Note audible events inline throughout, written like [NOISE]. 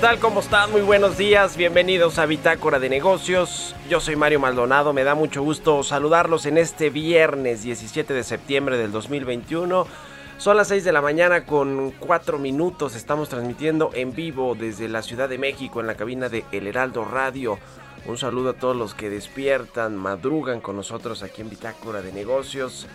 Tal? ¿Cómo están? Muy buenos días. Bienvenidos a Bitácora de Negocios. Yo soy Mario Maldonado. Me da mucho gusto saludarlos en este viernes 17 de septiembre del 2021. Son las 6 de la mañana con 4 minutos. Estamos transmitiendo en vivo desde la Ciudad de México en la cabina de El Heraldo Radio. Un saludo a todos los que despiertan, madrugan con nosotros aquí en Bitácora de Negocios.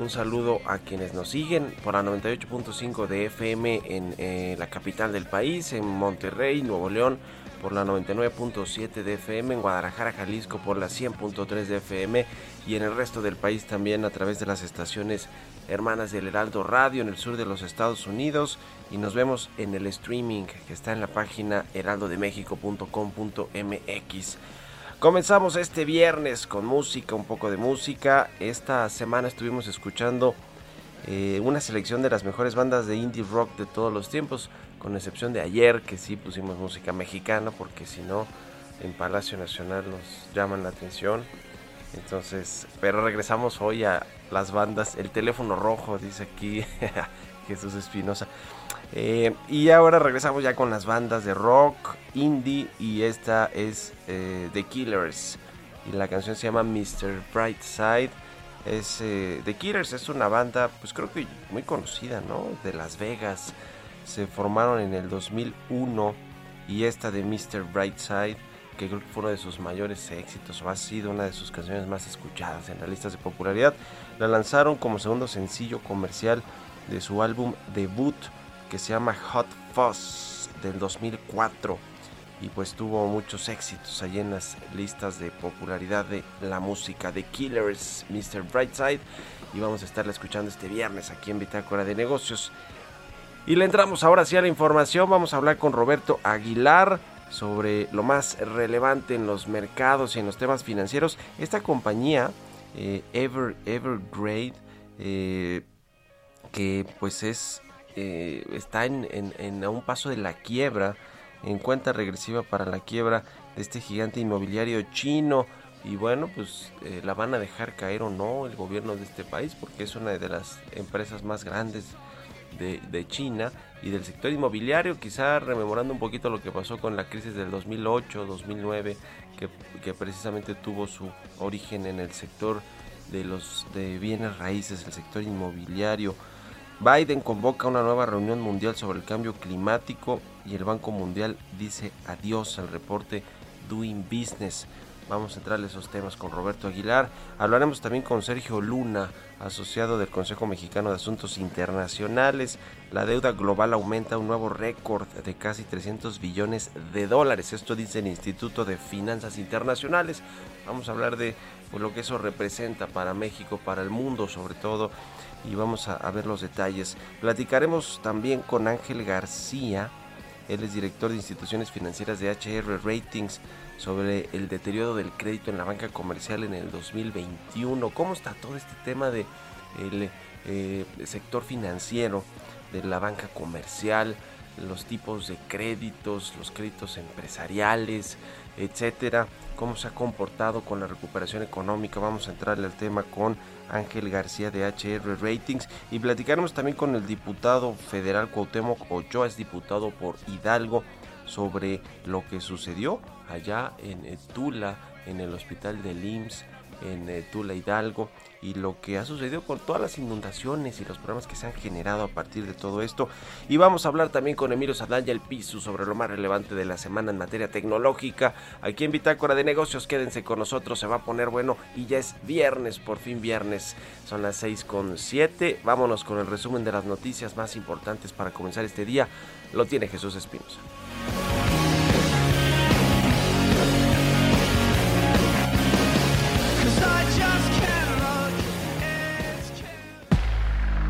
Un saludo a quienes nos siguen por la 98.5 de FM en eh, la capital del país, en Monterrey, Nuevo León, por la 99.7 de FM, en Guadalajara, Jalisco, por la 100.3 de FM y en el resto del país también a través de las estaciones hermanas del Heraldo Radio en el sur de los Estados Unidos y nos vemos en el streaming que está en la página heraldodemexico.com.mx. Comenzamos este viernes con música, un poco de música. Esta semana estuvimos escuchando eh, una selección de las mejores bandas de indie rock de todos los tiempos, con excepción de ayer que sí pusimos música mexicana, porque si no, en Palacio Nacional nos llaman la atención. Entonces, pero regresamos hoy a las bandas. El teléfono rojo, dice aquí [LAUGHS] Jesús Espinosa. Eh, y ahora regresamos ya con las bandas de rock, indie y esta es eh, The Killers y la canción se llama Mr. Brightside. Es, eh, The Killers es una banda pues creo que muy conocida, ¿no? De Las Vegas. Se formaron en el 2001 y esta de Mr. Brightside que creo que fue uno de sus mayores éxitos o ha sido una de sus canciones más escuchadas en las listas de popularidad. La lanzaron como segundo sencillo comercial de su álbum debut que se llama Hot Fuzz del 2004 y pues tuvo muchos éxitos allí en las listas de popularidad de la música de Killers, Mr. Brightside y vamos a estarla escuchando este viernes aquí en Bitácora de Negocios. Y le entramos ahora sí a la información, vamos a hablar con Roberto Aguilar sobre lo más relevante en los mercados y en los temas financieros. Esta compañía, eh, Ever, Evergrade, eh, que pues es eh, está en, a un paso de la quiebra, en cuenta regresiva para la quiebra de este gigante inmobiliario chino. Y bueno, pues eh, la van a dejar caer o no el gobierno de este país, porque es una de las empresas más grandes de, de China y del sector inmobiliario, quizá rememorando un poquito lo que pasó con la crisis del 2008-2009, que, que precisamente tuvo su origen en el sector de los de bienes raíces, el sector inmobiliario. Biden convoca una nueva reunión mundial sobre el cambio climático y el Banco Mundial dice adiós al reporte Doing Business. Vamos a entrarle a esos temas con Roberto Aguilar. Hablaremos también con Sergio Luna, asociado del Consejo Mexicano de Asuntos Internacionales. La deuda global aumenta un nuevo récord de casi 300 billones de dólares. Esto dice el Instituto de Finanzas Internacionales. Vamos a hablar de pues, lo que eso representa para México, para el mundo sobre todo, y vamos a, ver los detalles. Platicaremos también con Ángel García. Él es director de instituciones financieras de HR Ratings sobre el deterioro del crédito en la banca comercial en el 2021. ¿Cómo está todo este tema de el eh, sector financiero, de la banca comercial, los tipos de créditos, los créditos empresariales, etcétera? ¿Cómo se ha comportado con la recuperación económica? Vamos a entrarle al tema con Ángel García de HR Ratings. Y platicaremos también con el diputado federal Cuauhtémoc Ochoa, es diputado por Hidalgo sobre lo que sucedió allá en eh, Tula, en el hospital de IMSS, en eh, Tula Hidalgo, y lo que ha sucedido con todas las inundaciones y los problemas que se han generado a partir de todo esto. Y vamos a hablar también con Emilio Sadanya el Piso sobre lo más relevante de la semana en materia tecnológica. Aquí en Bitácora de Negocios, quédense con nosotros, se va a poner bueno y ya es viernes, por fin viernes. Son las 6 con 7. Vámonos con el resumen de las noticias más importantes para comenzar este día. Lo tiene Jesús Espinosa.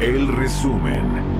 El resumen.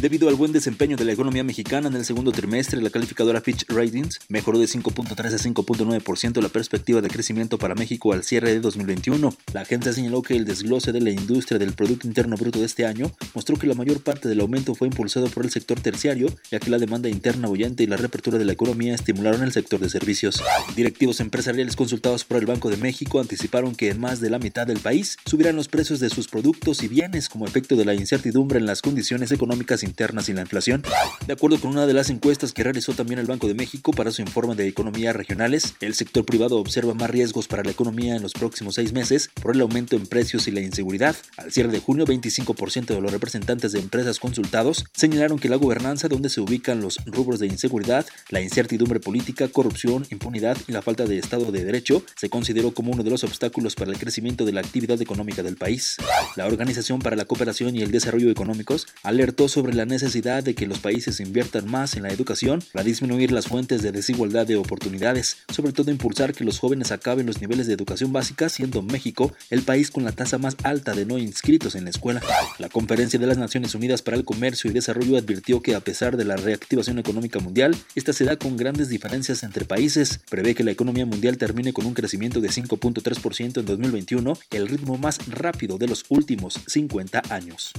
Debido al buen desempeño de la economía mexicana en el segundo trimestre, la calificadora Fitch Ratings mejoró de 5.3 a 5.9% la perspectiva de crecimiento para México al cierre de 2021. La agencia señaló que el desglose de la industria del Producto Interno Bruto de este año mostró que la mayor parte del aumento fue impulsado por el sector terciario, ya que la demanda interna bullente y la reapertura de la economía estimularon el sector de servicios. Directivos empresariales consultados por el Banco de México anticiparon que en más de la mitad del país subirán los precios de sus productos y bienes como efecto de la incertidumbre en las condiciones económicas internas y la inflación. De acuerdo con una de las encuestas que realizó también el Banco de México para su informe de economías regionales, el sector privado observa más riesgos para la economía en los próximos seis meses por el aumento en precios y la inseguridad. Al cierre de junio, 25% de los representantes de empresas consultados señalaron que la gobernanza donde se ubican los rubros de inseguridad, la incertidumbre política, corrupción, impunidad y la falta de Estado de Derecho se consideró como uno de los obstáculos para el crecimiento de la actividad económica del país. La Organización para la Cooperación y el Desarrollo Económicos alertó sobre la necesidad de que los países inviertan más en la educación para disminuir las fuentes de desigualdad de oportunidades, sobre todo impulsar que los jóvenes acaben los niveles de educación básica, siendo México el país con la tasa más alta de no inscritos en la escuela. La Conferencia de las Naciones Unidas para el Comercio y Desarrollo advirtió que a pesar de la reactivación económica mundial, esta se da con grandes diferencias entre países. Prevé que la economía mundial termine con un crecimiento de 5.3% en 2021, el ritmo más rápido de los últimos 50 años.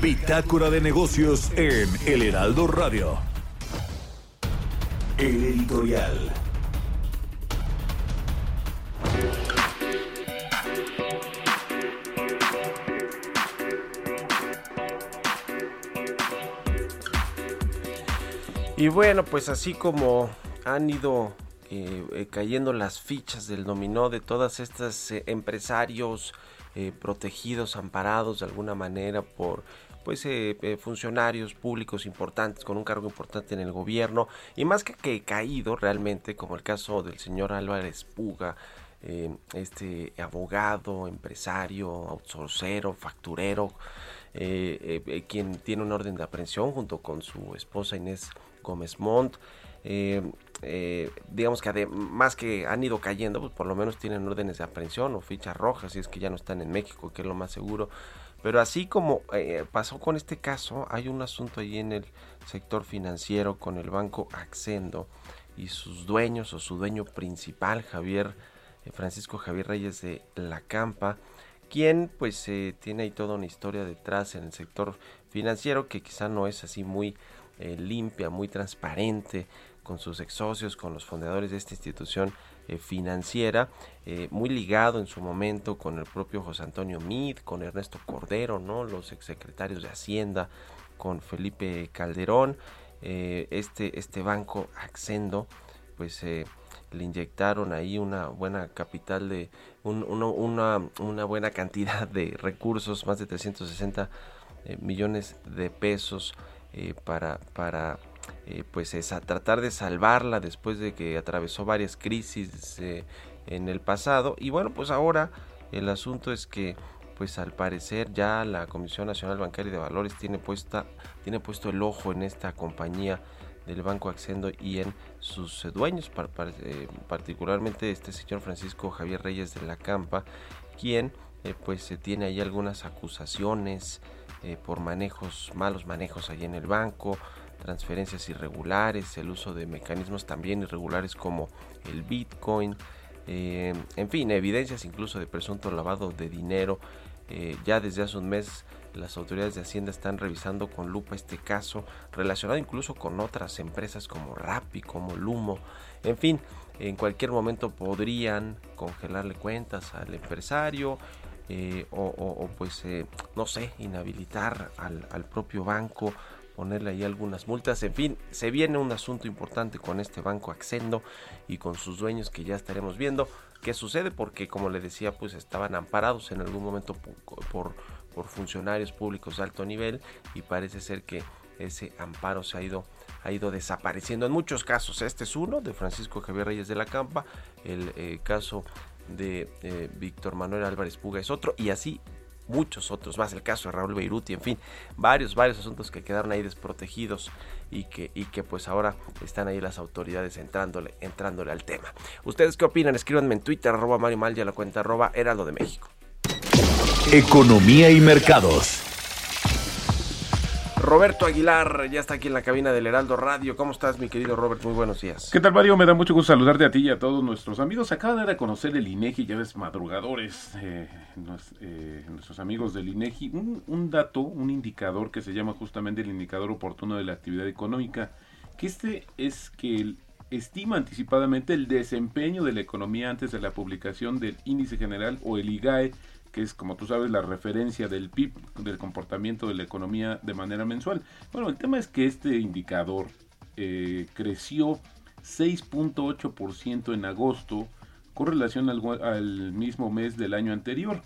Bitácora de negocios en El Heraldo Radio. El editorial. Y bueno, pues así como han ido eh, eh, cayendo las fichas del dominó de todas estas eh, empresarios protegidos, amparados de alguna manera por pues eh, eh, funcionarios públicos importantes con un cargo importante en el gobierno y más que, que caído realmente como el caso del señor Álvarez Puga eh, este abogado empresario outsourcero facturero eh, quien tiene un orden de aprehensión junto con su esposa Inés Gómez Montt digamos que además que han ido cayendo, pues por lo menos tienen órdenes de aprehensión o fichas rojas, si es que ya no están en México, que es lo más seguro. Pero así como eh, pasó con este caso, hay un asunto ahí en el sector financiero con el banco Accendo y sus dueños o su dueño principal, Javier eh, Francisco Javier Reyes de La Campa, quien pues eh, tiene ahí toda una historia detrás en el sector financiero que quizá no es así muy eh, limpia, muy transparente con sus ex socios, con los fundadores de esta institución eh, financiera, eh, muy ligado en su momento con el propio José Antonio Mid, con Ernesto Cordero, ¿no? los exsecretarios de Hacienda, con Felipe Calderón, eh, este, este banco Accendo, pues le inyectaron ahí una buena capital de una, una buena cantidad de recursos, más de 360 eh, millones de pesos para, para eh, pues es a tratar de salvarla después de que atravesó varias crisis eh, en el pasado. Y bueno pues ahora el asunto es que pues al parecer ya la Comisión Nacional Bancaria de Valores tiene puesta tiene puesto el ojo en esta compañía del Banco Accendo y en sus eh, dueños, particularmente este señor Francisco Javier Reyes de la Campa, quien pues tiene ahí algunas acusaciones por manejos, malos manejos ahí en el banco, transferencias irregulares, el uso de mecanismos también irregulares como el Bitcoin, eh, en fin, evidencias incluso de presunto lavado de dinero. Eh, ya desde hace un mes las autoridades de Hacienda están revisando con lupa este caso, relacionado incluso con otras empresas como Rappi, como Lumo. En fin, en cualquier momento podrían congelarle cuentas al empresario eh, o, pues, no sé, inhabilitar al, al propio banco ponerle ahí algunas multas. En fin, se viene un asunto importante con este banco Accendo y con sus dueños que ya estaremos viendo qué sucede porque como le decía pues estaban amparados en algún momento por, por, funcionarios públicos de alto nivel y parece ser que ese amparo se ha ido ha ido desapareciendo en muchos casos. Este es uno de Francisco Javier Reyes de la Campa, el eh, caso de eh, Víctor Manuel Álvarez Puga es otro y así muchos otros más, el caso de Raúl Beiruti, en fin, varios, varios asuntos que quedaron ahí desprotegidos y que, y que pues ahora están ahí las autoridades entrándole, entrándole al tema. ¿Ustedes qué opinan? Escríbanme en Twitter, arroba Mario Mal, ya la cuenta arroba Heraldo de México. Economía y mercados. Roberto Aguilar ya está aquí en la cabina del Heraldo Radio. ¿Cómo estás, mi querido Robert? Muy buenos días. ¿Qué tal, Mario? Me da mucho gusto saludarte a ti y a todos nuestros amigos. Acaba de dar a conocer el INEGI, ya ves, madrugadores, eh, eh, nuestros amigos del INEGI, un, un dato, un indicador que se llama justamente el indicador oportuno de la actividad económica, que este es que estima anticipadamente el desempeño de la economía antes de la publicación del índice general o el IGAE que es, como tú sabes, la referencia del PIB, del comportamiento de la economía de manera mensual. Bueno, el tema es que este indicador eh, creció 6.8% en agosto con relación al, al mismo mes del año anterior.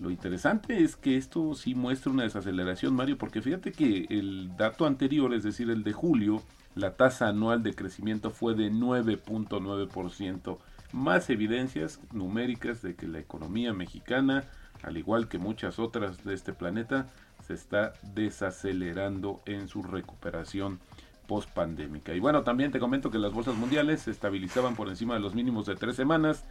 Lo interesante es que esto sí muestra una desaceleración, Mario, porque fíjate que el dato anterior, es decir, el de julio, la tasa anual de crecimiento fue de 9.9%. Más evidencias numéricas de que la economía mexicana al igual que muchas otras de este planeta, se está desacelerando en su recuperación post pandémica. Y bueno, también te comento que las bolsas mundiales se estabilizaban por encima de los mínimos de tres semanas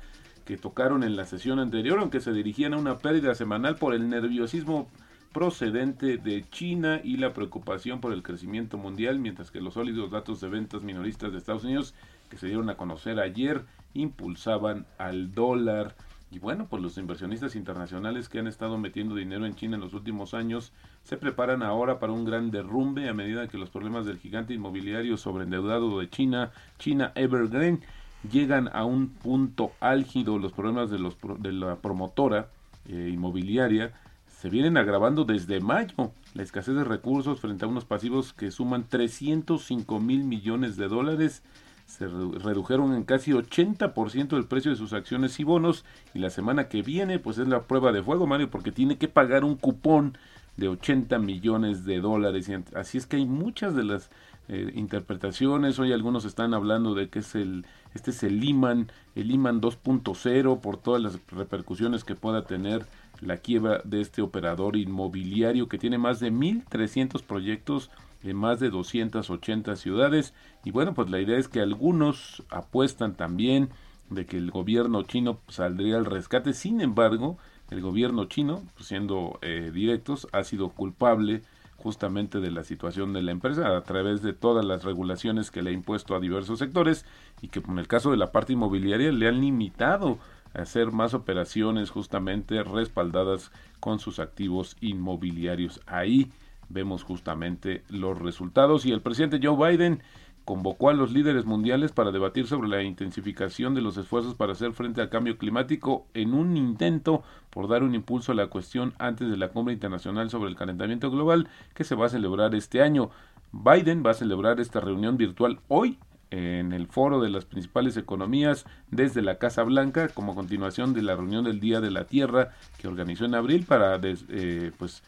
que tocaron en la sesión anterior, aunque se dirigían a una pérdida semanal por el nerviosismo procedente de China y la preocupación por el crecimiento mundial, mientras que los sólidos datos de ventas minoristas de Estados Unidos que se dieron a conocer ayer impulsaban al dólar. Y bueno, pues los inversionistas internacionales que han estado metiendo dinero en China en los últimos años se preparan ahora para un gran derrumbe a medida que los problemas del gigante inmobiliario sobreendeudado de China, China Evergreen, llegan a un punto álgido. Los problemas de, los, de la promotora eh, inmobiliaria se vienen agravando desde mayo. La escasez de recursos frente a unos pasivos que suman 305 mil millones de dólares se redujeron en casi 80% el precio de sus acciones y bonos y la semana que viene pues es la prueba de fuego Mario porque tiene que pagar un cupón de 80 millones de dólares así es que hay muchas de las eh, interpretaciones. Hoy algunos están hablando de que es el este es el Lehman el Lehman 2.0 por todas las repercusiones que pueda tener la quiebra de este operador inmobiliario que tiene más de 1300 proyectos en más de 280 ciudades. Y bueno, pues la idea es que algunos apuestan también de que el gobierno chino saldría al rescate. Sin embargo, el gobierno chino, pues, siendo eh, directos, ha sido culpable justamente de la situación de la empresa a través de todas las regulaciones que le ha impuesto a diversos sectores y que en el caso de la parte inmobiliaria le han limitado a hacer más operaciones justamente respaldadas con sus activos inmobiliarios. Ahí vemos justamente los resultados y el presidente Joe Biden convocó a los líderes mundiales para debatir sobre la intensificación de los esfuerzos para hacer frente al cambio climático en un intento por dar un impulso a la cuestión antes de la cumbre internacional sobre el calentamiento global que se va a celebrar este año. Biden va a celebrar esta reunión virtual hoy en el foro de las principales economías desde la Casa Blanca como continuación de la reunión del Día de la Tierra que organizó en abril para eh, pues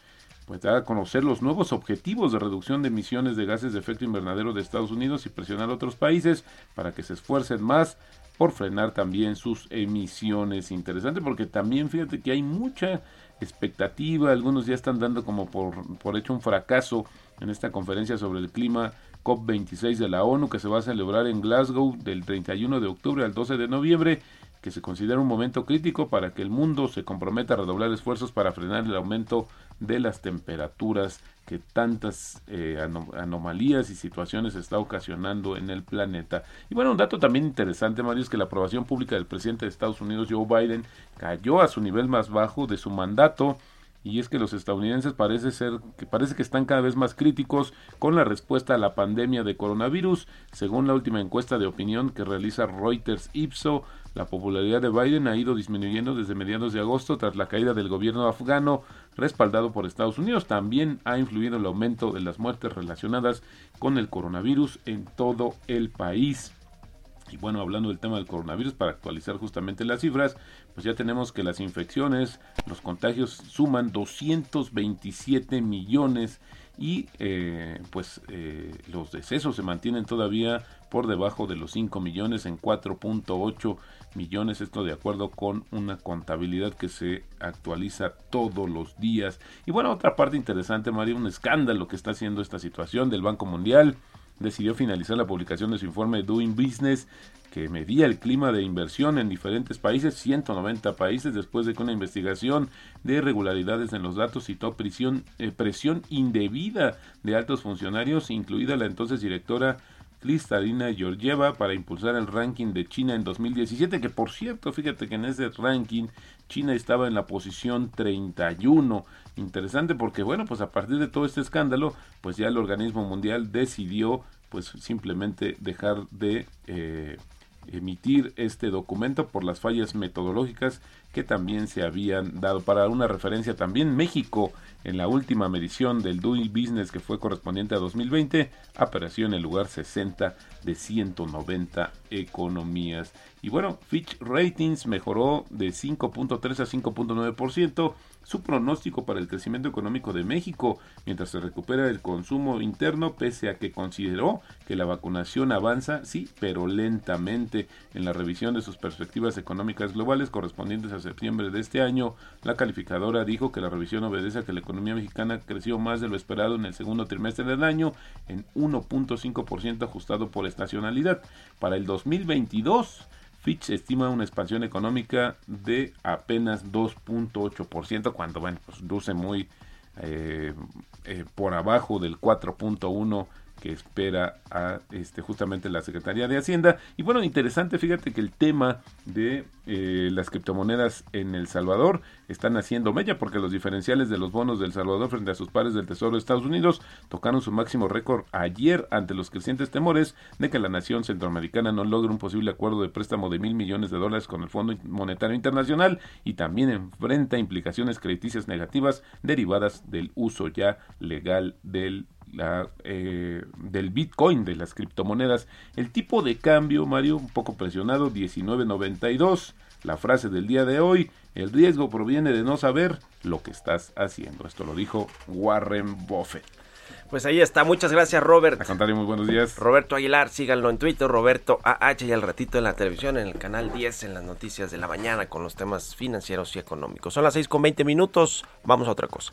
pues a conocer los nuevos objetivos de reducción de emisiones de gases de efecto invernadero de Estados Unidos y presionar a otros países para que se esfuercen más por frenar también sus emisiones. Interesante porque también fíjate que hay mucha expectativa, algunos ya están dando como por, por hecho un fracaso en esta conferencia sobre el clima COP26 de la ONU que se va a celebrar en Glasgow del 31 de octubre al 12 de noviembre que se considera un momento crítico para que el mundo se comprometa a redoblar esfuerzos para frenar el aumento de las temperaturas que tantas eh, anomalías y situaciones está ocasionando en el planeta. Y bueno, un dato también interesante, Mario, es que la aprobación pública del presidente de Estados Unidos, Joe Biden, cayó a su nivel más bajo de su mandato y es que los estadounidenses parece ser que parece que están cada vez más críticos con la respuesta a la pandemia de coronavirus, según la última encuesta de opinión que realiza Reuters Ipso, la popularidad de Biden ha ido disminuyendo desde mediados de agosto tras la caída del gobierno afgano respaldado por Estados Unidos. También ha influido el aumento de las muertes relacionadas con el coronavirus en todo el país. Y bueno, hablando del tema del coronavirus, para actualizar justamente las cifras, pues ya tenemos que las infecciones, los contagios suman 227 millones y eh, pues eh, los decesos se mantienen todavía por debajo de los 5 millones en 4.8 millones, esto de acuerdo con una contabilidad que se actualiza todos los días. Y bueno, otra parte interesante, María, un escándalo que está haciendo esta situación del Banco Mundial decidió finalizar la publicación de su informe Doing Business que medía el clima de inversión en diferentes países, 190 países, después de que una investigación de irregularidades en los datos citó prisión, eh, presión indebida de altos funcionarios, incluida la entonces directora Cristalina Georgieva para impulsar el ranking de China en 2017, que por cierto, fíjate que en ese ranking China estaba en la posición 31. Interesante porque bueno, pues a partir de todo este escándalo, pues ya el organismo mundial decidió pues simplemente dejar de eh, emitir este documento por las fallas metodológicas que también se habían dado. Para una referencia también, México en la última medición del Doing Business que fue correspondiente a 2020 apareció en el lugar 60 de 190 economías. Y bueno, Fitch Ratings mejoró de 5.3 a 5.9% su pronóstico para el crecimiento económico de México mientras se recupera el consumo interno pese a que consideró que la vacunación avanza, sí, pero lentamente. En la revisión de sus perspectivas económicas globales correspondientes a septiembre de este año, la calificadora dijo que la revisión obedece a que la economía mexicana creció más de lo esperado en el segundo trimestre del año en 1.5% ajustado por estacionalidad. Para el 2022, Fitch estima una expansión económica de apenas 2.8%, cuando, bueno, pues luce muy eh, eh, por abajo del 4.1% que espera a este justamente la Secretaría de Hacienda. Y bueno, interesante, fíjate que el tema de eh, las criptomonedas en El Salvador están haciendo mella porque los diferenciales de los bonos del Salvador frente a sus pares del Tesoro de Estados Unidos tocaron su máximo récord ayer ante los crecientes temores de que la nación centroamericana no logre un posible acuerdo de préstamo de mil millones de dólares con el Fondo Monetario Internacional y también enfrenta implicaciones crediticias negativas derivadas del uso ya legal del la, eh, del Bitcoin, de las criptomonedas. El tipo de cambio, Mario, un poco presionado, 19.92. La frase del día de hoy, el riesgo proviene de no saber lo que estás haciendo. Esto lo dijo Warren Buffett. Pues ahí está, muchas gracias Robert. A contar muy buenos días. Roberto Aguilar, síganlo en Twitter, Roberto AH y al ratito en la televisión, en el canal 10, en las noticias de la mañana con los temas financieros y económicos. Son las 6 con 20 minutos, vamos a otra cosa.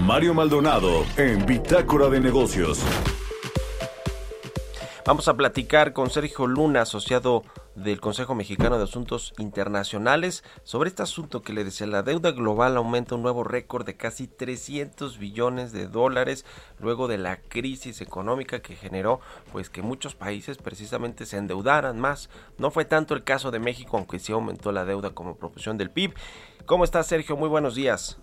Mario Maldonado en Bitácora de Negocios. Vamos a platicar con Sergio Luna, asociado del Consejo Mexicano de Asuntos Internacionales, sobre este asunto que le decía, la deuda global aumenta un nuevo récord de casi 300 billones de dólares luego de la crisis económica que generó pues que muchos países precisamente se endeudaran más. No fue tanto el caso de México, aunque sí aumentó la deuda como proporción del PIB. ¿Cómo estás, Sergio? Muy buenos días.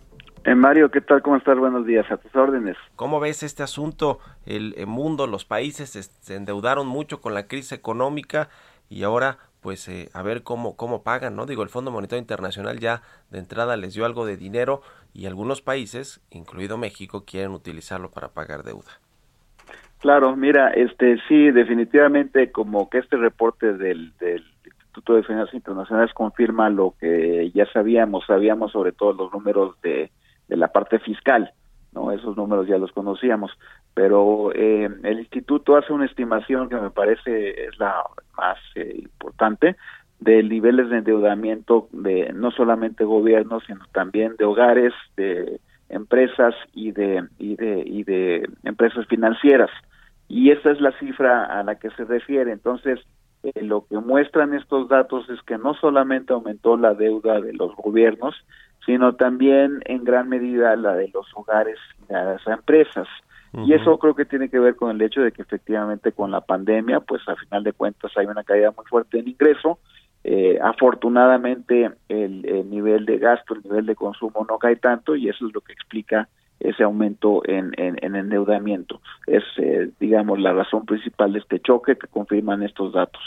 Eh, Mario, ¿qué tal? ¿Cómo estás? Buenos días, a tus órdenes. ¿Cómo ves este asunto? El, mundo, los países se endeudaron mucho con la crisis económica y ahora pues eh, a ver cómo, cómo pagan, ¿no? Digo, el Fondo Monetario Internacional ya de entrada les dio algo de dinero y algunos países, incluido México, quieren utilizarlo para pagar deuda. Claro, mira, este sí, definitivamente como que este reporte del, del Instituto de Finanzas Internacionales confirma lo que ya sabíamos, sabíamos sobre todo los números de de la parte fiscal, no esos números ya los conocíamos pero eh, el instituto hace una estimación que me parece es la más eh, importante de niveles de endeudamiento de no solamente gobiernos sino también de hogares de empresas y de y de y de empresas financieras. Y esa es la cifra a la que se refiere. Entonces eh, lo que muestran estos datos es que no solamente aumentó la deuda de los gobiernos sino también en gran medida la de los hogares y las empresas y eso creo que tiene que ver con el hecho de que efectivamente con la pandemia, pues a final de cuentas hay una caída muy fuerte en ingreso. Eh, afortunadamente el, el, nivel de gasto, el nivel de consumo no cae tanto y eso es lo que explica ese aumento en, en, en endeudamiento. Es, eh, digamos, la razón principal de este choque que confirman estos datos.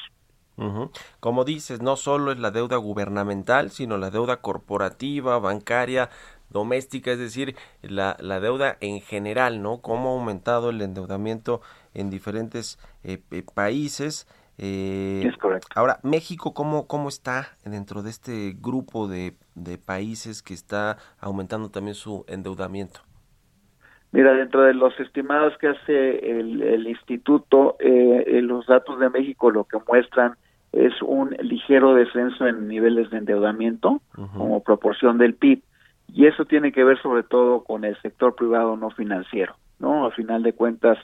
Uh-huh. Como dices, no solo es la deuda gubernamental, sino la deuda corporativa, bancaria, doméstica, es decir, la, la deuda en general, ¿no? Cómo ha aumentado el endeudamiento en diferentes eh, países. Eh, es correcto. Ahora, México, ¿cómo, cómo está dentro de este grupo de, de países que está aumentando también su endeudamiento? Mira, dentro de los estimados que hace el, el instituto, eh, los datos de México lo que muestran es un ligero descenso en niveles de endeudamiento uh -huh. como proporción del PIB y eso tiene que ver sobre todo con el sector privado no financiero, ¿no? A final de cuentas,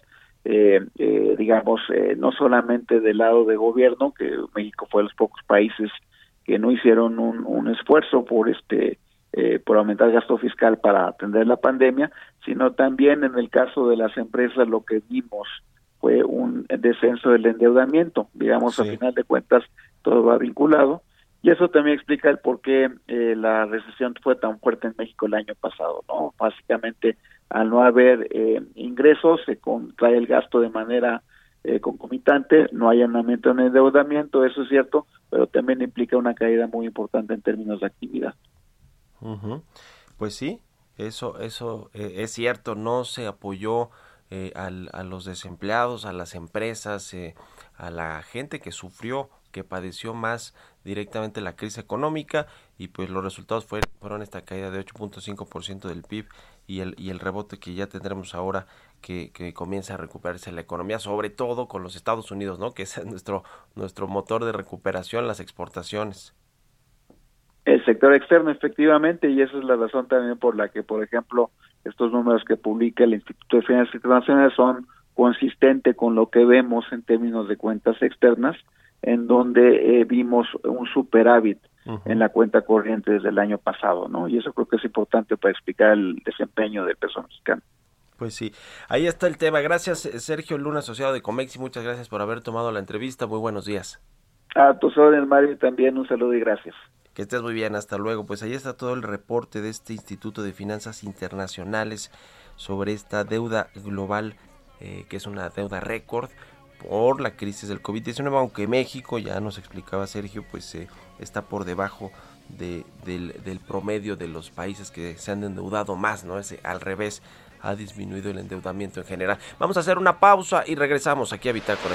eh, eh, digamos, eh, no solamente del lado de gobierno, que México fue de los pocos países que no hicieron un, un esfuerzo por este eh, por aumentar el gasto fiscal para atender la pandemia, sino también en el caso de las empresas lo que vimos fue un descenso del endeudamiento, digamos, sí. a final de cuentas todo va vinculado y eso también explica el por qué eh, la recesión fue tan fuerte en México el año pasado, ¿no? Básicamente, al no haber eh, ingresos, se contrae el gasto de manera eh, concomitante, no hay aumento en endeudamiento, eso es cierto, pero también implica una caída muy importante en términos de actividad. Uh -huh. Pues sí, eso, eso eh, es cierto, no se apoyó eh, al, a los desempleados, a las empresas, eh, a la gente que sufrió que padeció más directamente la crisis económica y pues los resultados fue, fueron esta caída de 8.5% del PIB y el, y el rebote que ya tendremos ahora que, que, comienza a recuperarse la economía, sobre todo con los Estados Unidos, ¿no? [LAUGHS] que es nuestro, nuestro motor de recuperación, las exportaciones. El sector externo, efectivamente, y esa es la razón también por la que, por ejemplo, estos números que publica el Instituto de Finanzas Internacionales son consistentes con lo que vemos en términos de cuentas externas, en donde eh, vimos un superávit uh -huh. en la cuenta corriente desde el año pasado, ¿no? Y eso creo que es importante para explicar el desempeño del peso mexicano. Pues sí, ahí está el tema. Gracias, Sergio Luna, asociado de Comex, y muchas gracias por haber tomado la entrevista. Muy buenos días. A tus órdenes, Mario, también un saludo y gracias. Que estés muy bien, hasta luego. Pues ahí está todo el reporte de este Instituto de Finanzas Internacionales sobre esta deuda global, eh, que es una deuda récord por la crisis del COVID-19, aunque México, ya nos explicaba Sergio, pues eh, está por debajo de, del, promedio de los países que se han endeudado más, ¿no? Ese, al revés, ha disminuido el endeudamiento en general. Vamos a hacer una pausa y regresamos aquí a Bitácora.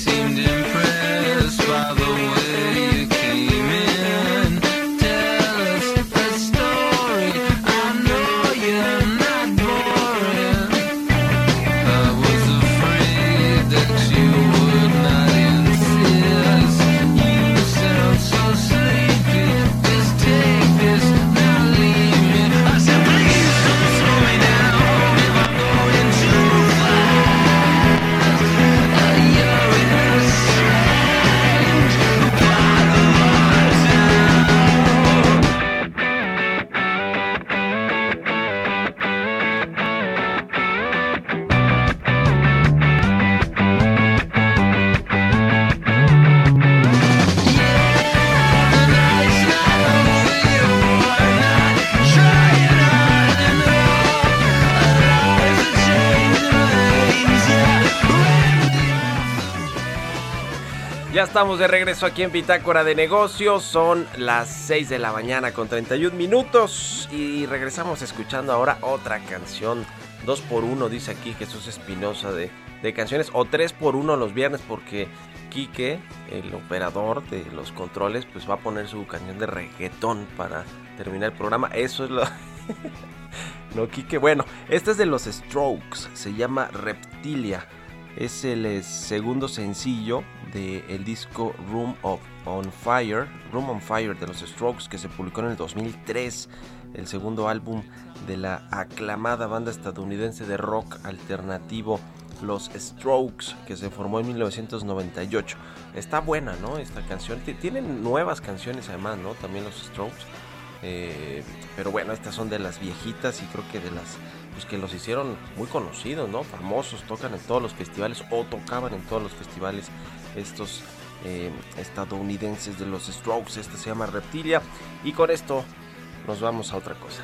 Ya estamos de regreso aquí en Bitácora de Negocios. Son las 6 de la mañana con 31 minutos. Y regresamos escuchando ahora otra canción. 2 por 1 dice aquí Jesús Espinosa de, de canciones. O 3 por 1 los viernes porque Quique, el operador de los controles, pues va a poner su canción de reggaetón para terminar el programa. Eso es lo... [LAUGHS] no, Quique. Bueno, este es de los Strokes. Se llama Reptilia. Es el eh, segundo sencillo del disco Room of on Fire, Room on Fire de los Strokes que se publicó en el 2003, el segundo álbum de la aclamada banda estadounidense de rock alternativo Los Strokes que se formó en 1998. Está buena, ¿no? Esta canción tienen nuevas canciones además, ¿no? También los Strokes. Eh, pero bueno, estas son de las viejitas y creo que de las pues que los hicieron muy conocidos, ¿no? Famosos, tocan en todos los festivales o tocaban en todos los festivales estos eh, estadounidenses de los Strokes. Este se llama Reptilia y con esto nos vamos a otra cosa.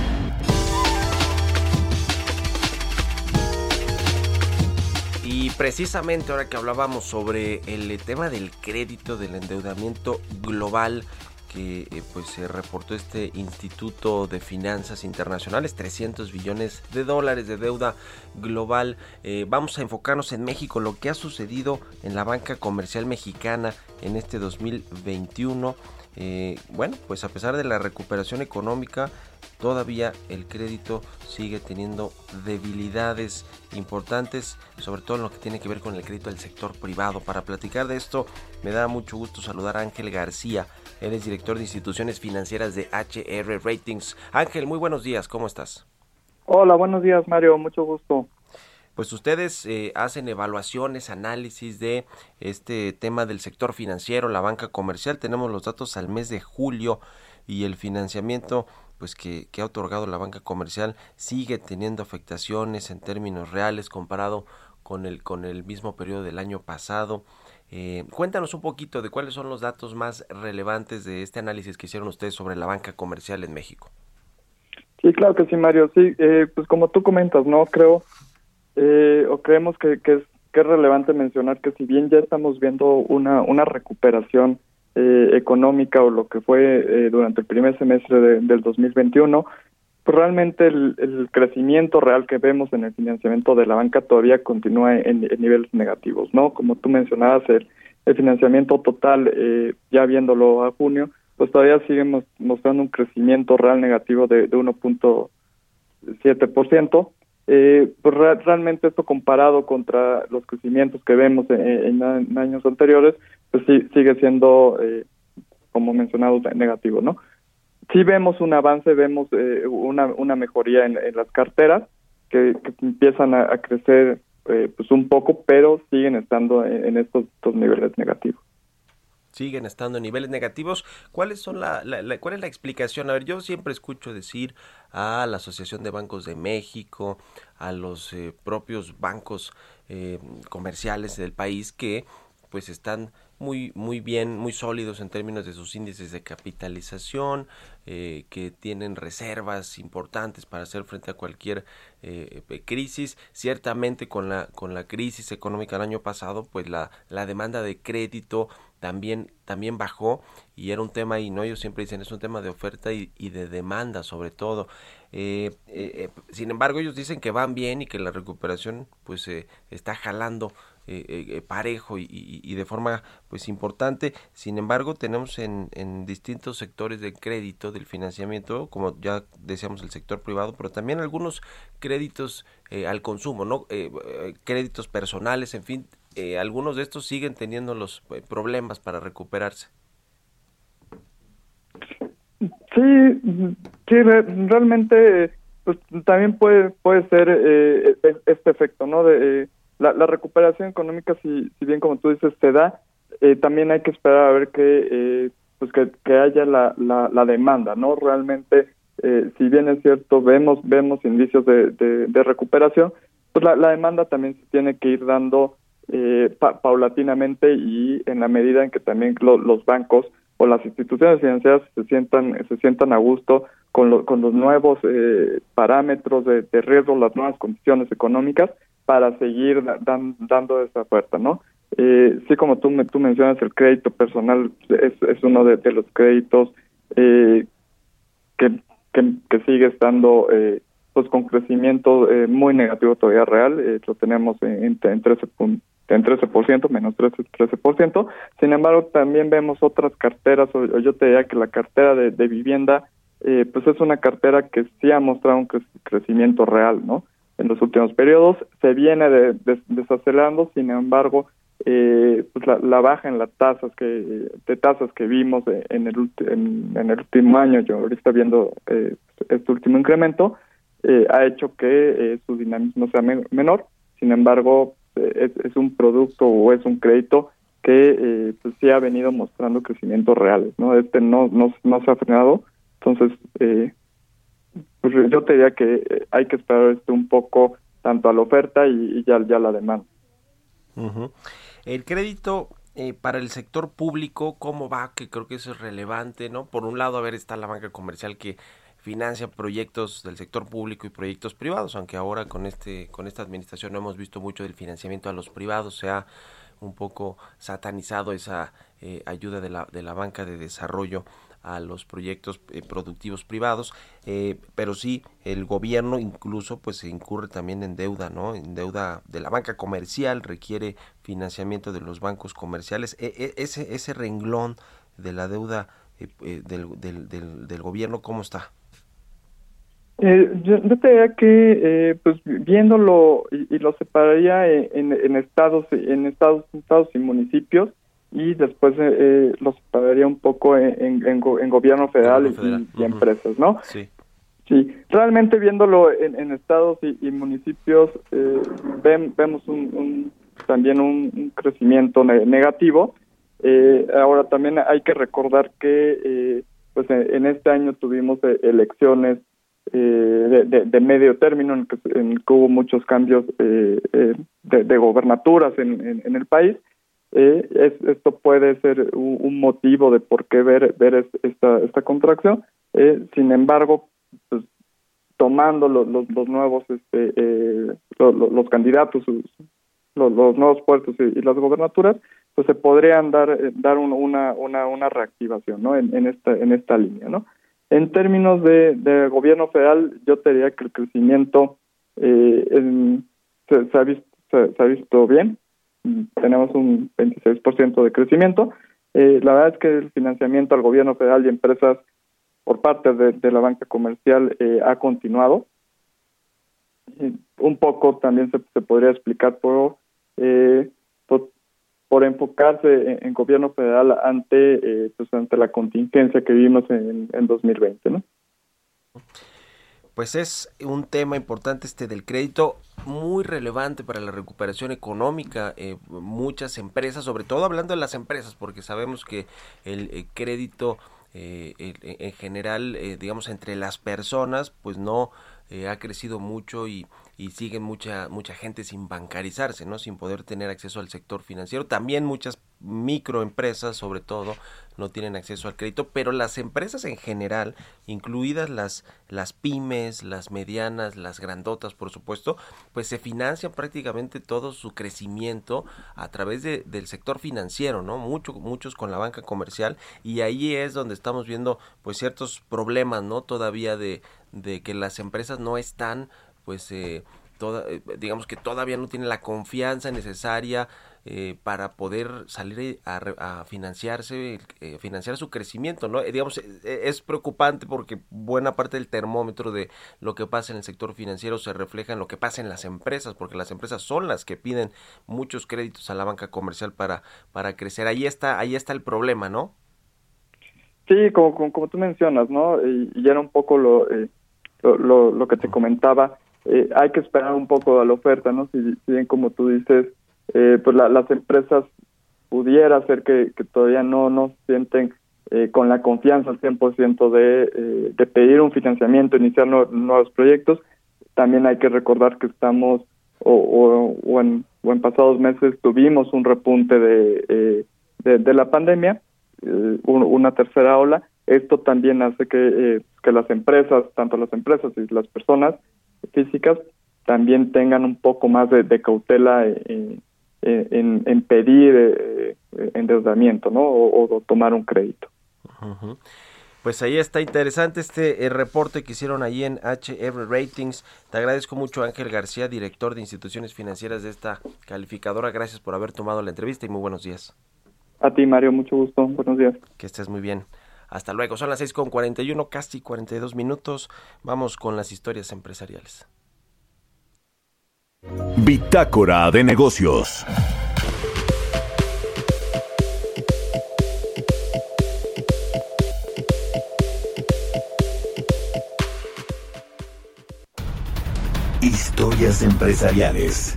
Precisamente ahora que hablábamos sobre el tema del crédito, del endeudamiento global, que eh, pues se reportó este Instituto de Finanzas Internacionales, 300 billones de dólares de deuda global. Eh, vamos a enfocarnos en México, lo que ha sucedido en la banca comercial mexicana en este 2021. Eh, bueno, pues a pesar de la recuperación económica, todavía el crédito sigue teniendo debilidades importantes, sobre todo en lo que tiene que ver con el crédito del sector privado. Para platicar de esto, me da mucho gusto saludar a Ángel García. Él es director de instituciones financieras de HR Ratings. Ángel, muy buenos días, ¿cómo estás? Hola, buenos días, Mario, mucho gusto. Pues ustedes eh, hacen evaluaciones, análisis de este tema del sector financiero, la banca comercial. Tenemos los datos al mes de julio y el financiamiento pues que, que, ha otorgado la banca comercial sigue teniendo afectaciones en términos reales comparado con el, con el mismo periodo del año pasado. Eh, cuéntanos un poquito de cuáles son los datos más relevantes de este análisis que hicieron ustedes sobre la banca comercial en México. Sí, claro que sí, Mario. Sí, eh, pues como tú comentas, ¿no? Creo eh, o creemos que, que, es, que es relevante mencionar que si bien ya estamos viendo una, una recuperación eh, económica o lo que fue eh, durante el primer semestre de, del 2021, pues realmente el, el, crecimiento real que vemos en el financiamiento de la banca todavía continúa en, niveles negativos, ¿no? Como tú mencionabas, el, el financiamiento total, eh, ya viéndolo a junio, pues todavía seguimos mostrando un crecimiento real negativo de, de 1.7%. Eh, pues re realmente esto comparado contra los crecimientos que vemos en, en, años anteriores, pues sí, sigue siendo, eh, como mencionado, negativo, ¿no? Sí vemos un avance, vemos eh, una, una mejoría en, las carteras que, empiezan a, a crecer eh, pues un poco, pero siguen estando en, en estos, estos niveles negativos siguen estando en niveles negativos. ¿Cuáles son la, ¿Cuál es la explicación? A ver, yo siempre escucho decir a la Asociación de Bancos de México, a los eh, propios bancos eh, comerciales del país que pues están muy muy bien muy sólidos en términos de sus índices de capitalización eh, que tienen reservas importantes para hacer frente a cualquier eh, crisis ciertamente con la con la crisis económica del año pasado pues la la demanda de crédito también también bajó y era un tema y no ellos siempre dicen es un tema de oferta y, de demanda sobre todo eh, eh, sin embargo ellos dicen que van bien y que la recuperación pues está jalando eh, eh, parejo y, de forma pues importante. Sin embargo, tenemos en, en, distintos sectores de crédito, del financiamiento, como ya decíamos el sector privado, pero también algunos créditos eh, al consumo, ¿no? Eh, créditos personales, en fin, eh, algunos de estos siguen teniendo los problemas para recuperarse. Sí, sí, realmente pues también puede puede ser este efecto, ¿no? De la, la recuperación económica, si, si bien como tú dices, se da, eh, también hay que esperar a ver que, eh, pues que, que haya la, la, la demanda, ¿no? Realmente, eh, si bien es cierto, vemos, vemos indicios de, de, de recuperación, pues la demanda también se tiene que ir dando eh, pa- paulatinamente y en la medida en que también lo- los bancos o las instituciones financieras se sientan se sientan a gusto con, lo- con los nuevos eh, parámetros de, riesgo, las nuevas condiciones económicas para seguir da- dan- dando esa oferta, ¿no? Eh, sí, como tú, tú mencionas, el crédito personal es, es uno de, los créditos eh, que, que, sigue estando eh, pues con crecimiento eh, muy negativo todavía real, eh, lo tenemos en, en 13 pun- en 13%, menos 13, 13%. Sin embargo, también vemos otras carteras, o, yo te diría que la cartera de, vivienda, eh, pues es una cartera que sí ha mostrado un cre- crecimiento real, ¿no? En los últimos periodos se viene de- de- desacelerando, sin embargo, eh, pues la, la baja en las tasas que de tasas que vimos eh, en el en, en el último año, yo ahorita viendo eh, este último incremento, eh, ha hecho que eh, su dinamismo sea men- menor. Sin embargo, es, es un producto o es un crédito que eh, pues sí ha venido mostrando crecimientos reales, ¿no? Este no no, no se ha frenado, entonces eh, pues yo te diría que eh, hay que esperar este un poco tanto a la oferta y, ya ya la demanda. El crédito eh, para el sector público, ¿cómo va? Que creo que eso es relevante, ¿no? Por un lado, a ver, está la banca comercial que financia proyectos del sector público y proyectos privados, aunque ahora con este con esta administración no hemos visto mucho del financiamiento a los privados, se ha un poco satanizado esa eh, ayuda de la, de la banca de desarrollo a los proyectos eh, productivos privados, eh, pero sí el gobierno incluso pues se incurre también en deuda, ¿no? En deuda de la banca comercial requiere financiamiento de los bancos comerciales. E- e- ese ese renglón de la deuda del, del, del gobierno, ¿cómo está? Eh, yo, yo te diría que, eh, pues viéndolo y, y lo separaría en, en estados, en estados, estados y municipios y después eh, eh, lo separaría un poco en, en, en go- en gobierno federal, Gobierno federal, y, empresas, ¿no? Sí. Sí, realmente viéndolo en, en estados y, y municipios eh, ven- vemos un, un- también un, un crecimiento ne- negativo. Eh, ahora también hay que recordar que eh, pues en, en este año tuvimos elecciones eh, de, de- medio término en que, en que hubo muchos cambios eh, eh, de, de gobernaturas en, en- el país. Eh, es- esto puede ser un, motivo de por qué ver, ver es- esta, esta contracción. Eh, sin embargo, pues, tomando los, los, los nuevos este, eh, lo- lo- los, candidatos los, los nuevos puestos y, las gobernaturas pues se podrían dar dar un- una, una una reactivación no en, en esta en esta línea no en términos de, de gobierno federal yo te diría que el crecimiento eh, se, se ha visto se, se ha visto bien tenemos un 26% de crecimiento Eh, la verdad es que el financiamiento al gobierno federal y empresas por parte de, la banca comercial eh, ha continuado. Un poco también se, se podría explicar por, eh, por, enfocarse en, gobierno federal ante eh, pues ante la contingencia que vivimos en, en 2020, ¿no? Pues es un tema importante este del crédito, muy relevante para la recuperación económica. Eh, muchas empresas, sobre todo hablando de las empresas, porque sabemos que el, eh, crédito eh, en general, digamos, entre las personas, pues no eh, ha crecido mucho y, y sigue mucha mucha gente sin bancarizarse, ¿no? Sin poder tener acceso al sector financiero. También muchas microempresas, sobre todo, no tienen acceso al crédito, pero las empresas en general, incluidas las las pymes, las medianas, las grandotas, por supuesto, pues se financian prácticamente todo su crecimiento a través de, del sector financiero, ¿no? Mucho, muchos con la banca comercial y ahí es donde estamos viendo pues ciertos problemas, ¿no? Todavía de, de que las empresas no están pues eh, toda, eh, digamos que todavía no tienen la confianza necesaria eh, para poder salir a, financiarse, eh, financiar su crecimiento, ¿no? Digamos, es preocupante porque buena parte del termómetro de lo que pasa en el sector financiero se refleja en lo que pasa en las empresas, porque las empresas son las que piden muchos créditos a la banca comercial para, para crecer. Ahí está, ahí está el problema, ¿no? Sí, como, como, tú mencionas, ¿no? Y, y era un poco lo, lo, lo, lo que te comentaba. Eh, hay que esperar un poco a la oferta, ¿no? Si, si bien como tú dices, eh, pues la- las empresas pudiera ser que, que todavía no nos sienten eh, con la confianza al 100% de, eh, de pedir un financiamiento, iniciar nuevos proyectos. También hay que recordar que estamos, o, o, o, en, o en, pasados meses tuvimos un repunte de, eh, de, de, la pandemia, una tercera ola. Esto también hace que, eh, que las empresas, tanto las empresas y las personas físicas, también tengan un poco más de, de cautela en, en, pedir eh, endeudamiento ¿no? O, o, tomar un crédito. Pues ahí está interesante este el reporte que hicieron ahí en HR Ratings. Te agradezco mucho Ángel García, director de instituciones financieras de esta calificadora. Gracias por haber tomado la entrevista y muy buenos días. A ti Mario, mucho gusto. Buenos días. Que estés muy bien. Hasta luego. Son las 6 con 41, casi 42 minutos. Vamos con las historias empresariales. Bitácora de negocios. Historias empresariales.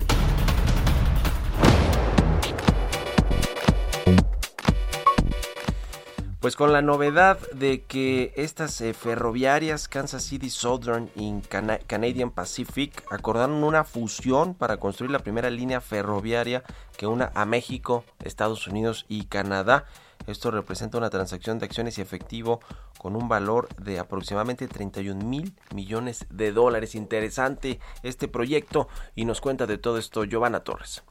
Pues con la novedad de que estas eh, ferroviarias Kansas City Southern y Cana Canadian Pacific acordaron una fusión para construir la primera línea ferroviaria que una a México, Estados Unidos y Canadá. Esto representa una transacción de acciones y efectivo con un valor de aproximadamente 31 mil millones de dólares. Interesante este proyecto y nos cuenta de todo esto Giovanna Torres.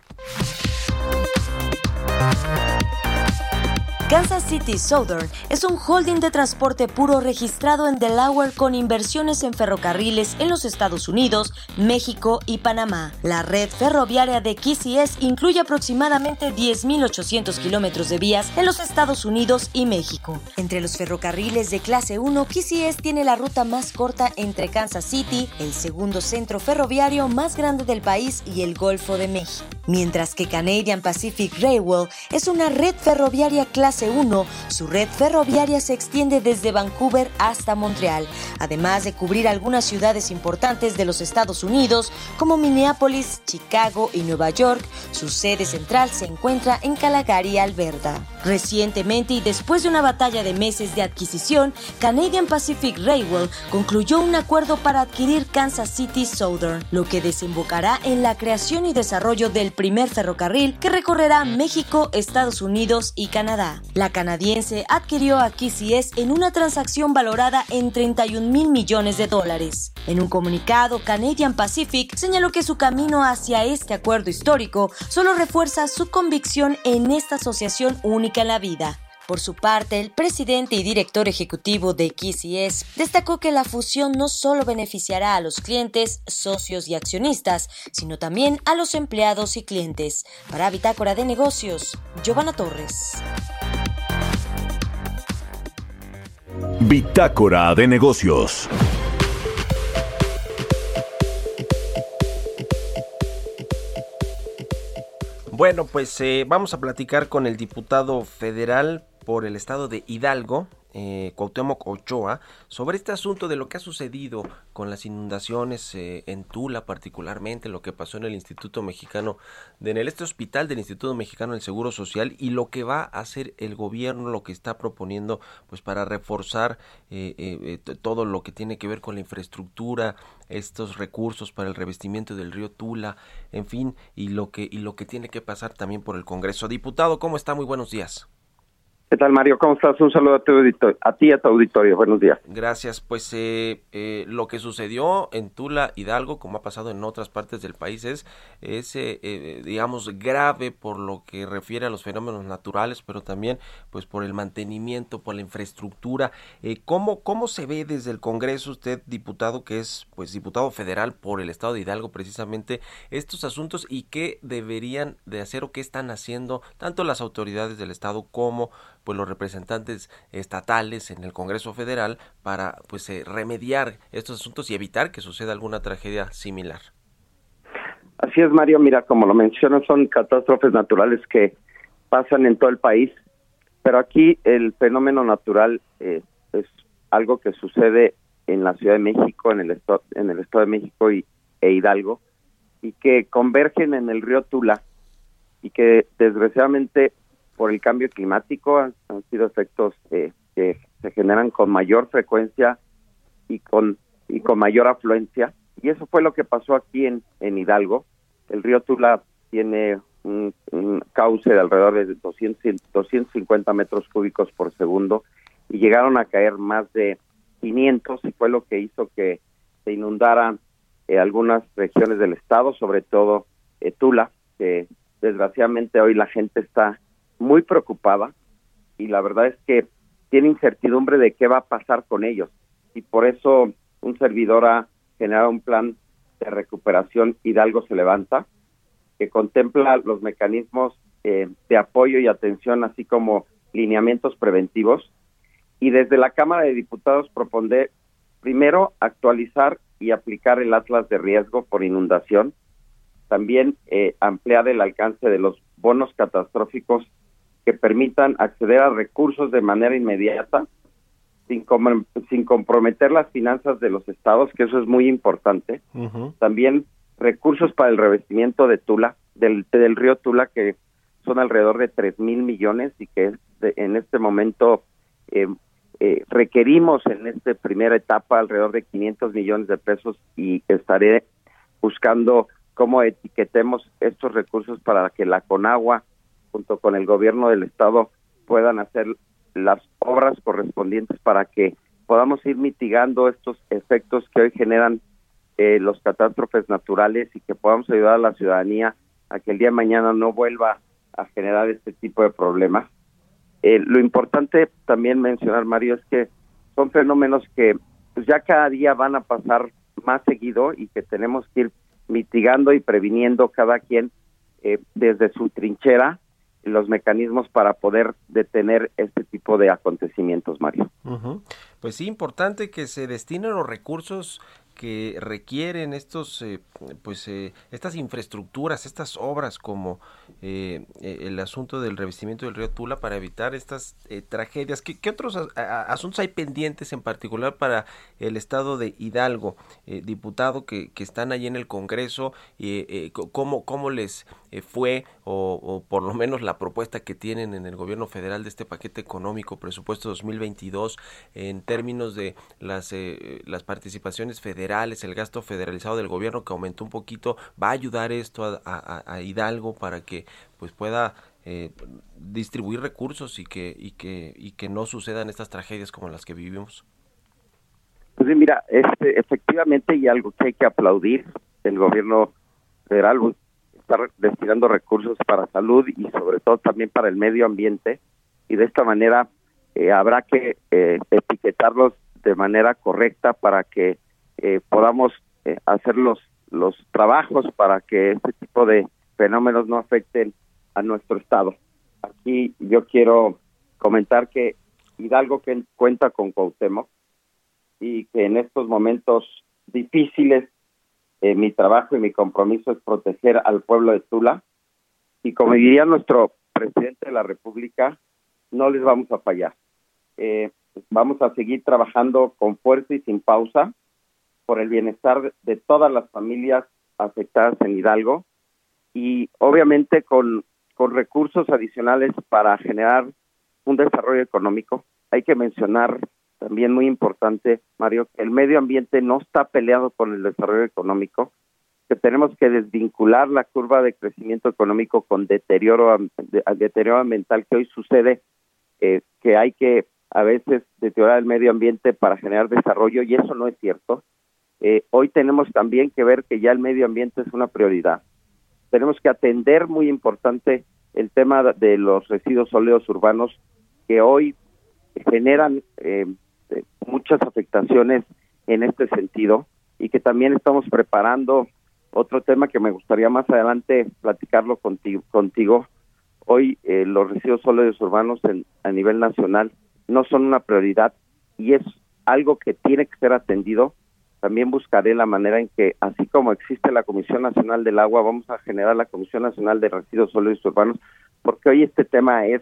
Kansas City Southern es un holding de transporte puro registrado en Delaware con inversiones en ferrocarriles en los Estados Unidos, México y Panamá. La red ferroviaria de KCS incluye aproximadamente 10.800 kilómetros de vías en los Estados Unidos y México. Entre los ferrocarriles de clase 1, KCS tiene la ruta más corta entre Kansas City, el segundo centro ferroviario más grande del país y el Golfo de México. Mientras que Canadian Pacific Railway es una red ferroviaria clase 1, su red ferroviaria se extiende desde Vancouver hasta Montreal, además de cubrir algunas ciudades importantes de los Estados Unidos como Minneapolis, Chicago y Nueva York. Su sede central se encuentra en Calgary, Alberta. Recientemente y después de una batalla de meses de adquisición, Canadian Pacific Railway concluyó un acuerdo para adquirir Kansas City Southern, lo que desembocará en la creación y desarrollo del primer ferrocarril que recorrerá México, Estados Unidos y Canadá. La canadiense adquirió a KCS en una transacción valorada en 31 mil millones de dólares. En un comunicado, Canadian Pacific señaló que su camino hacia este acuerdo histórico solo refuerza su convicción en esta asociación única en la vida. Por su parte, el presidente y director ejecutivo de KCS destacó que la fusión no solo beneficiará a los clientes, socios y accionistas, sino también a los empleados y clientes. Para Bitácora de Negocios, Giovanna Torres. Bitácora de Negocios. Bueno, pues eh, vamos a platicar con el diputado federal por el estado de Hidalgo, eh, Cuauhtémoc Ochoa, sobre este asunto de lo que ha sucedido con las inundaciones eh, en Tula, particularmente lo que pasó en el Instituto Mexicano, de, en este hospital del Instituto Mexicano del Seguro Social y lo que va a hacer el gobierno, lo que está proponiendo, pues para reforzar eh, eh, todo lo que tiene que ver con la infraestructura, estos recursos para el revestimiento del río Tula, en fin, y lo que y lo que tiene que pasar también por el Congreso. Diputado, ¿cómo está? Muy buenos días. ¿Qué tal, Mario? ¿Cómo estás? Un saludo a, tu auditorio, a ti y a tu auditorio. Buenos días. Gracias. Pues eh, eh, lo que sucedió en Tula, Hidalgo, como ha pasado en otras partes del país, es, eh, eh, digamos, grave por lo que refiere a los fenómenos naturales, pero también pues por el mantenimiento, por la infraestructura. Eh, ¿cómo, ¿Cómo se ve desde el Congreso usted, diputado, que es pues diputado federal por el Estado de Hidalgo, precisamente, estos asuntos y qué deberían de hacer o qué están haciendo tanto las autoridades del Estado como pues los representantes estatales en el Congreso Federal para pues eh, remediar estos asuntos y evitar que suceda alguna tragedia similar. Así es, Mario. Mira, como lo mencionas, son catástrofes naturales que pasan en todo el país, pero aquí el fenómeno natural eh, es algo que sucede en la Ciudad de México, en el estado, en el Estado de México y, e Hidalgo, y que convergen en el río Tula y que desgraciadamente por el cambio climático, han, sido efectos eh, que se generan con mayor frecuencia y con y con mayor afluencia y eso fue lo que pasó aquí en, en Hidalgo. El río Tula tiene un, un cauce de alrededor de 200, 250 metros cúbicos por segundo y llegaron a caer más de 500 y fue lo que hizo que se inundaran eh, algunas regiones del estado, sobre todo eh, Tula, que desgraciadamente hoy la gente está muy preocupada y la verdad es que tiene incertidumbre de qué va a pasar con ellos. Y por eso un servidor ha generado un plan de recuperación Hidalgo se levanta que contempla los mecanismos eh, de apoyo y atención así como lineamientos preventivos. Y desde la Cámara de Diputados propondré primero actualizar y aplicar el atlas de riesgo por inundación, también eh, ampliar el alcance de los bonos catastróficos que permitan acceder a recursos de manera inmediata sin, com sin comprometer las finanzas de los estados, que eso es muy importante. También recursos para el revestimiento de Tula, del, del río Tula, que son alrededor de tres mil millones y que de, en este momento eh, eh, requerimos en esta primera etapa alrededor de 500 millones de pesos y estaré buscando cómo etiquetemos estos recursos para que la Conagua junto con el gobierno del estado puedan hacer las obras correspondientes para que podamos ir mitigando estos efectos que hoy generan eh, los catástrofes naturales y que podamos ayudar a la ciudadanía a que el día de mañana no vuelva a generar este tipo de problemas. Eh, lo importante también mencionar, Mario, es que son fenómenos que pues, ya cada día van a pasar más seguido y que tenemos que ir mitigando y previniendo cada quien eh, desde su trinchera los mecanismos para poder detener este tipo de acontecimientos, Mario. Pues sí, importante que se destinen los recursos que requieren estos eh, pues eh, estas infraestructuras estas obras como eh, el asunto del revestimiento del río Tula para evitar estas tragedias. ¿Qué, otros asuntos hay pendientes en particular para el estado de Hidalgo diputado que, que, están allí en el Congreso y cómo cómo les fue o, por lo menos la propuesta que tienen en el gobierno federal de este paquete económico presupuesto 2022 en términos de las las participaciones federales el gasto federalizado del gobierno que aumentó un poquito, va a ayudar esto a, Hidalgo para que pues pueda eh, distribuir recursos y que, y, que, y que no sucedan estas tragedias como las que vivimos? Pues mira, este, efectivamente y algo que hay que aplaudir, el gobierno federal está destinando recursos para salud y sobre todo también para el medio ambiente y de esta manera eh, habrá que eh, etiquetarlos de manera correcta para que eh, podamos eh, hacer los, los trabajos para que este tipo de fenómenos no afecten a nuestro estado. Aquí yo quiero comentar que Hidalgo que cuenta con Cuauhtémoc y que en estos momentos difíciles eh, mi trabajo y mi compromiso es proteger al pueblo de Tula y como diría nuestro presidente de la República, no les vamos a fallar. Eh, vamos a seguir trabajando con fuerza y sin pausa por el bienestar de todas las familias afectadas en Hidalgo y obviamente con, con recursos adicionales para generar un desarrollo económico. Hay que mencionar también muy importante, Mario, que el medio ambiente no está peleado con el desarrollo económico, que tenemos que desvincular la curva de crecimiento económico con deterioro, deterioro ambiental que hoy sucede, eh, que hay que a veces deteriorar el medio ambiente para generar desarrollo y eso no es cierto. Eh, hoy tenemos también que ver que ya el medio ambiente es una prioridad. Tenemos que atender muy importante el tema de los residuos sólidos urbanos que hoy generan eh, muchas afectaciones en este sentido y que también estamos preparando otro tema que me gustaría más adelante platicarlo contigo. contigo. Hoy eh, los residuos sólidos urbanos en, a nivel nacional no son una prioridad y es algo que tiene que ser atendido también buscaré la manera en que, así como existe la Comisión Nacional del Agua, vamos a generar la Comisión Nacional de Residuos Sólidos Urbanos, porque hoy este tema es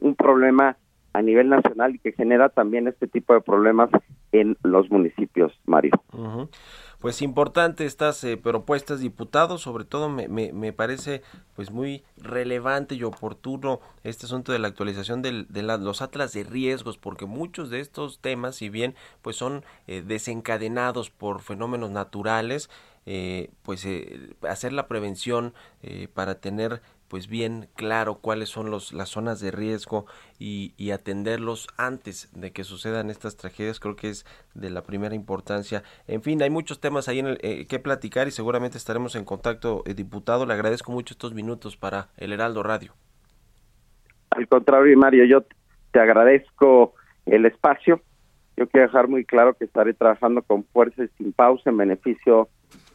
un problema a nivel nacional y que genera también este tipo de problemas en los municipios, Mario. pues importante estas eh, propuestas, diputados, sobre todo me, me, me, parece pues muy relevante y oportuno este asunto de la actualización del, de la, los atlas de riesgos, porque muchos de estos temas, si bien pues son eh, desencadenados por fenómenos naturales, eh, pues eh, hacer la prevención eh, para tener pues bien claro cuáles son los, las zonas de riesgo y, atenderlos antes de que sucedan estas tragedias creo que es de la primera importancia. En fin, hay muchos temas ahí en el, eh, que platicar y seguramente estaremos en contacto, eh, diputado. Le agradezco mucho estos minutos para el Heraldo Radio. Al contrario, Mario, yo te agradezco el espacio. Yo quiero dejar muy claro que estaré trabajando con fuerza y sin pausa en beneficio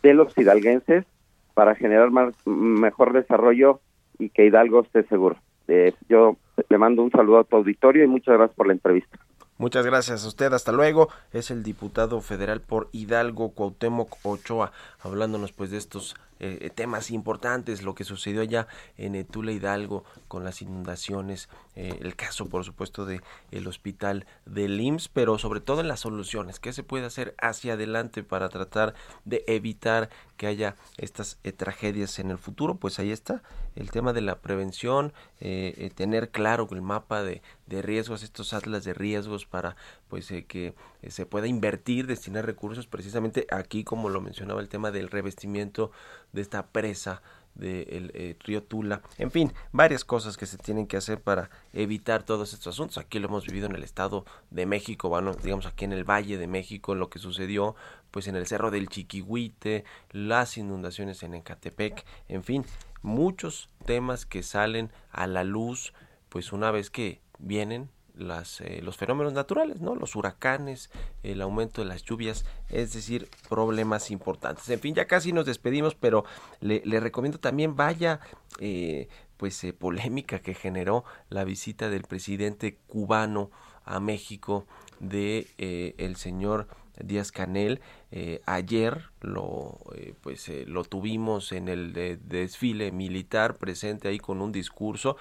de los hidalguenses para generar más mejor desarrollo y que Hidalgo esté seguro. Eh, yo le mando un saludo a tu auditorio y muchas gracias por la entrevista. Muchas gracias a usted, hasta luego. Es el diputado federal por Hidalgo, Cuauhtémoc Ochoa, hablándonos pues de estos eh, temas importantes, lo que sucedió allá en Tula Hidalgo con las inundaciones, eh, el caso por supuesto de el hospital del IMSS, pero sobre todo en las soluciones, qué se puede hacer hacia adelante para tratar de evitar que haya estas eh, tragedias en el futuro, pues ahí está el tema de la prevención, eh, eh, tener claro el mapa de, de, riesgos, estos atlas de riesgos para pues que se pueda invertir, destinar recursos precisamente aquí como lo mencionaba el tema del revestimiento de esta presa del eh, río Tula, en fin, varias cosas que se tienen que hacer para evitar todos estos asuntos. Aquí lo hemos vivido en el Estado de México, bueno, digamos aquí en el Valle de México, lo que sucedió pues en el Cerro del Chiquihuite, las inundaciones en Ecatepec, en fin, muchos temas que salen a la luz pues una vez que vienen las, eh, los fenómenos naturales, ¿no? Los huracanes, el aumento de las lluvias, es decir, problemas importantes. En fin, ya casi nos despedimos, pero le, recomiendo también vaya, eh, pues, eh, polémica que generó la visita del presidente cubano a México de eh, el señor Díaz Canel. Eh, ayer lo, eh, pues, eh, lo tuvimos en el de desfile militar presente ahí con un discurso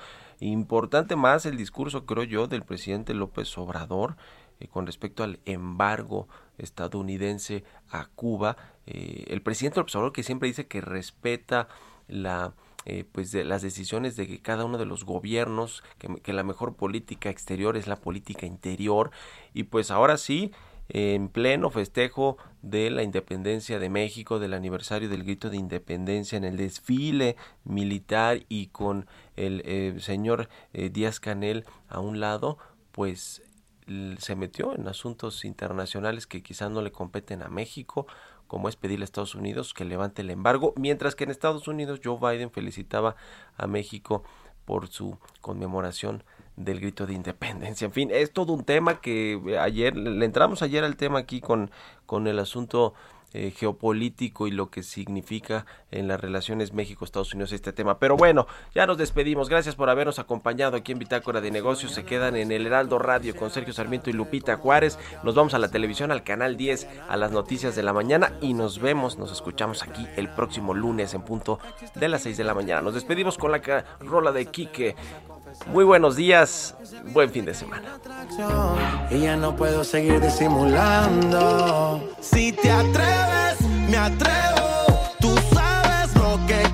importante más el discurso creo yo del presidente López Obrador eh, con respecto al embargo estadounidense a Cuba. Eh, el presidente López Obrador que siempre dice que respeta la eh, pues de las decisiones de que cada uno de los gobiernos que, que la mejor política exterior es la política interior y pues ahora sí en pleno festejo de la independencia de México, del aniversario del grito de independencia en el desfile militar y con el eh, señor eh, Díaz Canel a un lado, pues se metió en asuntos internacionales que quizás no le competen a México, como es pedirle a Estados Unidos que levante el embargo, mientras que en Estados Unidos Joe Biden felicitaba a México por su conmemoración del grito de independencia. En fin, es todo un tema que ayer, le entramos ayer al tema aquí con, con el asunto eh, geopolítico y lo que significa en las relaciones México-Estados Unidos este tema. Pero bueno, ya nos despedimos. Gracias por habernos acompañado aquí en Bitácora de Negocios. Se quedan en el Heraldo Radio con Sergio Sarmiento y Lupita Juárez. Nos vamos a la televisión, al canal 10, a las noticias de la mañana y nos vemos, nos escuchamos aquí el próximo lunes en punto de las 6 de la mañana. Nos despedimos con la rola de Quique. Muy buenos días, buen fin de semana. Y ya no puedo seguir disimulando. Si te atreves, me atrevo. Tú sabes lo que